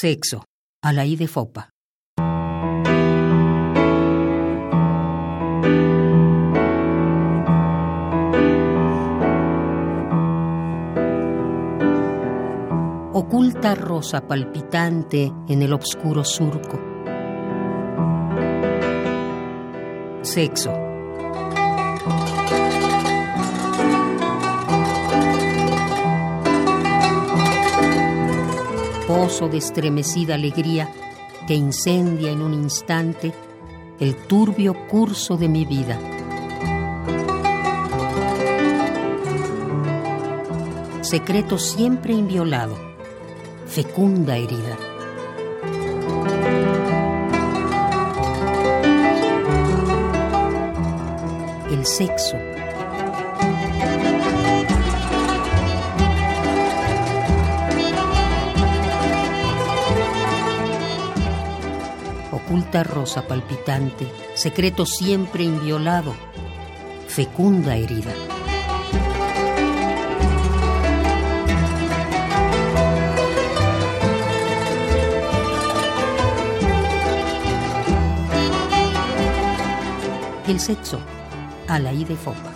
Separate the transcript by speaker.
Speaker 1: Sexo, a la I de Fopa. Oculta rosa palpitante en el obscuro surco. Sexo. De estremecida alegría que incendia en un instante el turbio curso de mi vida. Secreto siempre inviolado, fecunda herida. El sexo. Oculta rosa palpitante, secreto siempre inviolado, fecunda herida. El sexo, a la Fopa.